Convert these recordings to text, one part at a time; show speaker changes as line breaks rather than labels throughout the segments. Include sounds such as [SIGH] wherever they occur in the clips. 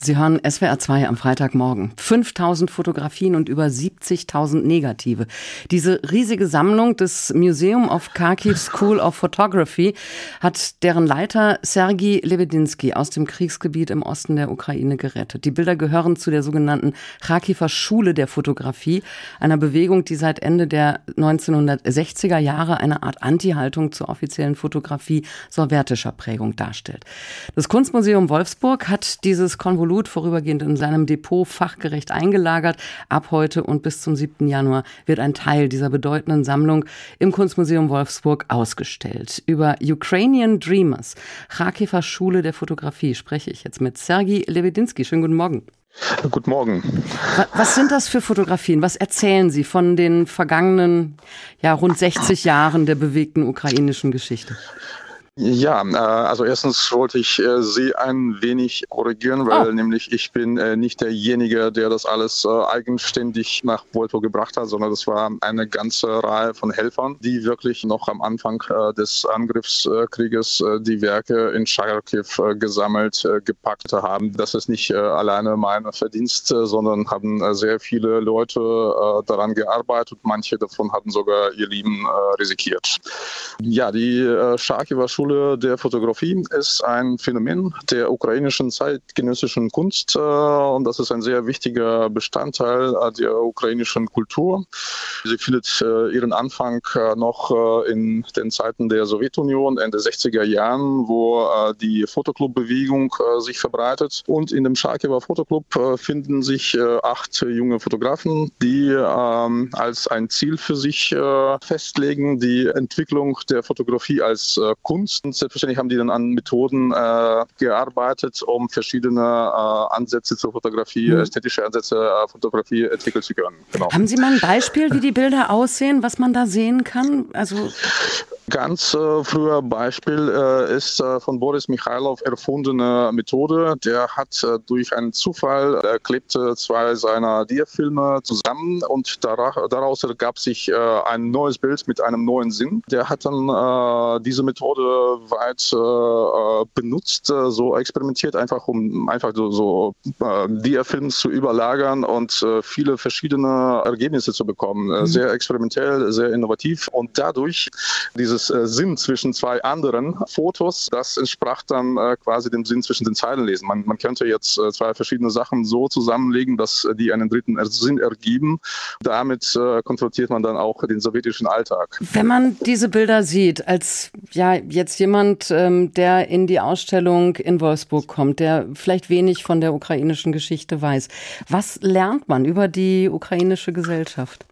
Sie hören SWR 2 am Freitagmorgen. 5000 Fotografien und über 70.000 Negative. Diese riesige Sammlung des Museum of Kharkiv School of Photography hat deren Leiter Sergei Lebedinsky aus dem Kriegsgebiet im Osten der Ukraine gerettet. Die Bilder gehören zu der sogenannten Kharkiver Schule der Fotografie, einer Bewegung, die seit Ende der 1960er Jahre eine Art Anti-Haltung zur offiziellen Fotografie sowjetischer Prägung darstellt. Das Kunstmuseum Wolfsburg hat dieses Konvolut Konvolut vorübergehend in seinem Depot fachgerecht eingelagert. Ab heute und bis zum 7. Januar wird ein Teil dieser bedeutenden Sammlung im Kunstmuseum Wolfsburg ausgestellt. Über Ukrainian Dreamers, Kharkiver Schule der Fotografie, spreche ich jetzt mit Sergei Lebedinsky. Schönen guten Morgen.
Guten Morgen.
Was sind das für Fotografien? Was erzählen Sie von den vergangenen ja, rund 60 Jahren der bewegten ukrainischen Geschichte?
Ja, äh, also erstens wollte ich äh, Sie ein wenig korrigieren, weil oh. nämlich ich bin äh, nicht derjenige, der das alles eigenständig nach Volto gebracht hat, sondern das war eine ganze Reihe von Helfern, die wirklich noch am Anfang des Angriffskrieges die Werke in Charkiw gesammelt, gepackt haben. Das ist nicht alleine mein Verdienst, sondern haben sehr viele Leute daran gearbeitet. Manche davon hatten sogar ihr Leben risikiert. Ja, die Charkiwer Schule Schule der Fotografie ist ein Phänomen der ukrainischen zeitgenössischen Kunst äh, und das ist ein sehr wichtiger Bestandteil äh, der ukrainischen Kultur. Sie findet äh, ihren Anfang noch in den Zeiten der Sowjetunion, Ende 60er Jahren, wo die Fotoclub-Bewegung sich verbreitet. Und in dem Charkiwer Fotoclub finden sich acht junge Fotografen, die ähm, als ein Ziel für sich festlegen, die Entwicklung der Fotografie als Kunst und selbstverständlich haben die dann an Methoden äh, gearbeitet, um verschiedene äh, Ansätze zur Fotografie, mhm. ästhetische Ansätze äh, Fotografie entwickeln zu können.
Genau. Haben Sie mal ein Beispiel, wie die Bilder aussehen, was man da sehen kann?
Also Ganz äh, früher Beispiel äh, ist äh, von Boris Michailov erfundene Methode. Der hat äh, durch einen Zufall, er klebte zwei seiner Dia-Filme zusammen und daraus, daraus ergab sich äh, ein neues Bild mit einem neuen Sinn. Der hat dann äh, diese Methode weit benutzt, so experimentiert, einfach um einfach so, so Dia-Films zu überlagern und viele verschiedene Ergebnisse zu bekommen. Mhm. Sehr experimentell, sehr innovativ und dadurch dieses dieses äh, Sinn zwischen zwei anderen Fotos, das entsprach dann äh, quasi dem Sinn zwischen den Zeilen lesen. Man, man könnte jetzt äh, zwei verschiedene Sachen so zusammenlegen, dass äh, die einen dritten Sinn ergeben. Damit äh, konfrontiert man dann auch den sowjetischen Alltag.
Wenn man diese Bilder sieht, als ja jetzt jemand, ähm, der in die Ausstellung in Wolfsburg kommt, der vielleicht wenig von der ukrainischen Geschichte weiß, was lernt man über die ukrainische Gesellschaft?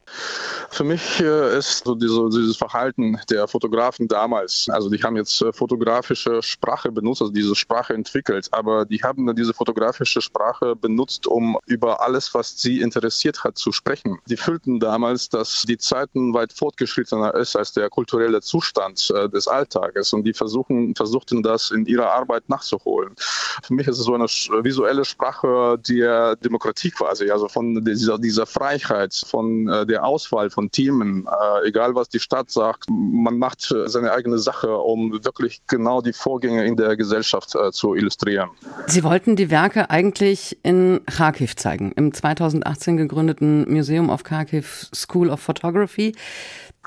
Für mich äh, ist so diese, dieses Verhalten der Fotografen damals, also die haben jetzt äh, fotografische Sprache benutzt, also diese Sprache entwickelt, aber die haben diese fotografische Sprache benutzt, um über alles, was sie interessiert hat, zu sprechen. Die fühlten damals, dass die Zeiten weit fortgeschrittener ist als der kulturelle Zustand äh, des Alltages und die versuchen, versuchten das in ihrer Arbeit nachzuholen. Für mich ist es so eine visuelle Sprache der Demokratie quasi, also von dieser, dieser Freiheit, von der der Auswahl von Themen, äh, egal was die Stadt sagt, man macht seine eigene Sache, um wirklich genau die Vorgänge in der Gesellschaft äh, zu illustrieren.
Sie wollten die Werke eigentlich in Kharkiv zeigen, im 2018 gegründeten Museum of Kharkiv School of Photography.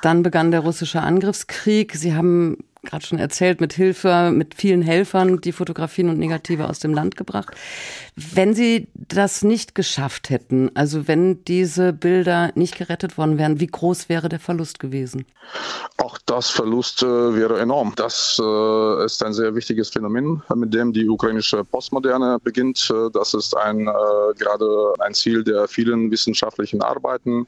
Dann begann der russische Angriffskrieg. Sie haben gerade schon erzählt, mit Hilfe, mit vielen Helfern die Fotografien und Negative aus dem Land gebracht. Wenn Sie das nicht geschafft hätten, also wenn diese Bilder nicht gerettet worden wären, wie groß wäre der Verlust gewesen?
Auch das Verlust äh, wäre enorm. Das äh, ist ein sehr wichtiges Phänomen, mit dem die ukrainische Postmoderne beginnt. Äh, das ist ein, äh, gerade ein Ziel der vielen wissenschaftlichen Arbeiten.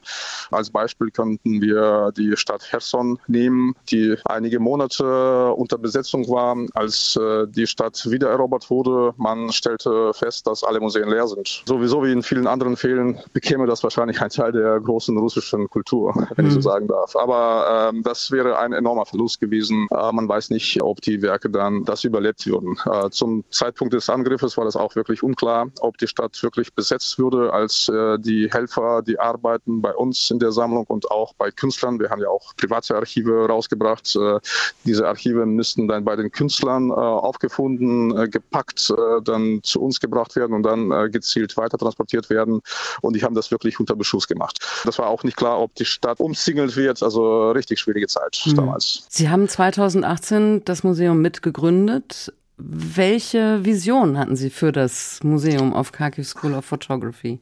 Als Beispiel könnten wir die Stadt Herson nehmen, die einige Monate unter Besetzung war, als äh, die Stadt wiedererobert wurde. Man stellte fest, dass alle Museen leer sind. Sowieso wie in vielen anderen Fällen bekäme das wahrscheinlich ein Teil der großen russischen Kultur, [LAUGHS] wenn mhm. ich so mhm. sagen darf. Aber ähm, das wäre ein enormer Verlust gewesen. Äh, man weiß nicht, ob die Werke dann das überlebt würden. Äh, zum Zeitpunkt des Angriffes war das auch wirklich unklar, ob die Stadt wirklich besetzt würde, als äh, die Helfer, die arbeiten bei uns in der Sammlung und auch bei Künstlern. Wir haben ja auch private Archive rausgebracht. Äh, diese Archive müssten dann bei den Künstlern äh, aufgefunden, äh, gepackt, äh, dann zu uns gebracht werden und dann äh, gezielt weiter transportiert werden. Und die haben das wirklich unter Beschuss gemacht. Das war auch nicht klar, ob die Stadt umsingelt wird. Also richtig schwierige Zeit mhm. damals.
Sie haben 2018 das Museum mitgegründet. Welche Vision hatten Sie für das Museum of Kharkiv School of Photography?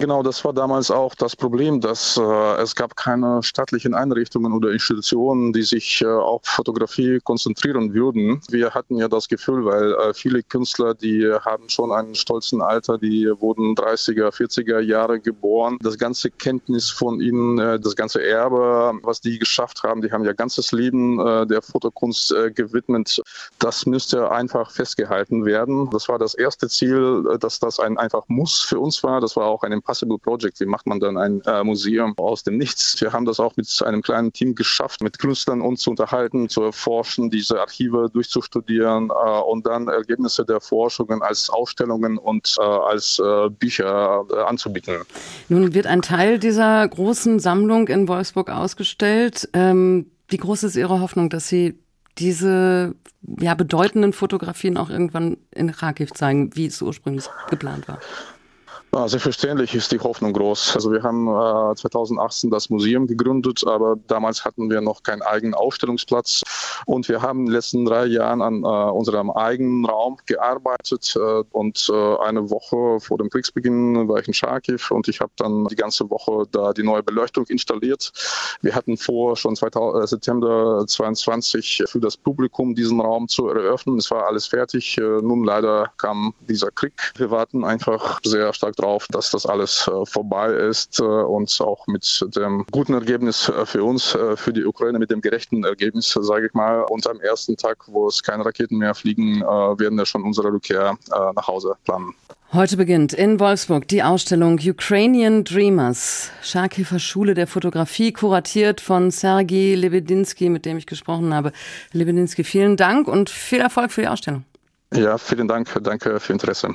Genau, das war damals auch das Problem, dass äh, es gab keine staatlichen Einrichtungen oder Institutionen, die sich äh, auf Fotografie konzentrieren würden. Wir hatten ja das Gefühl, weil äh, viele Künstler, die haben schon einen stolzen Alter, die wurden 30er, 40er Jahre geboren. Das ganze Kenntnis von ihnen, äh, das ganze Erbe, was die geschafft haben, die haben ja ganzes Leben äh, der Fotokunst äh, gewidmet. Das müsste einfach festgehalten werden. Das war das erste Ziel, dass das ein einfach Muss für uns war. Das war auch ein Impossible Project. Wie macht man dann ein äh, Museum aus dem Nichts? Wir haben das auch mit einem kleinen Team geschafft, mit Künstlern uns zu unterhalten, zu erforschen, diese Archive durchzustudieren äh, und dann Ergebnisse der Forschungen als Ausstellungen und äh, als äh, Bücher äh, anzubieten.
Nun wird ein Teil dieser großen Sammlung in Wolfsburg ausgestellt. Ähm, wie groß ist Ihre Hoffnung, dass Sie diese ja, bedeutenden Fotografien auch irgendwann in Kharkiv zeigen, wie es ursprünglich geplant war?
Ja, selbstverständlich ist die Hoffnung groß. Also wir haben äh, 2018 das Museum gegründet, aber damals hatten wir noch keinen eigenen Ausstellungsplatz. Und wir haben in den letzten drei Jahren an äh, unserem eigenen Raum gearbeitet. Äh, und äh, eine Woche vor dem Kriegsbeginn war ich in Charkiw und ich habe dann die ganze Woche da die neue Beleuchtung installiert. Wir hatten vor, schon 2000, äh, September 22 für das Publikum diesen Raum zu eröffnen. Es war alles fertig. Äh, nun leider kam dieser Krieg. Wir warten einfach sehr stark drauf, dass das alles äh, vorbei ist äh, und auch mit dem guten Ergebnis äh, für uns, für die Ukraine, mit dem gerechten Ergebnis, sage ich mal. Und am ersten Tag, wo es keine Raketen mehr fliegen, werden wir schon unsere Rückkehr nach Hause planen.
Heute beginnt in Wolfsburg die Ausstellung Ukrainian Dreamers, Scharkifer Schule der Fotografie, kuratiert von Sergei Lebedinsky, mit dem ich gesprochen habe. Lebedinsky, vielen Dank und viel Erfolg für die Ausstellung.
Ja, vielen Dank. Danke für Interesse.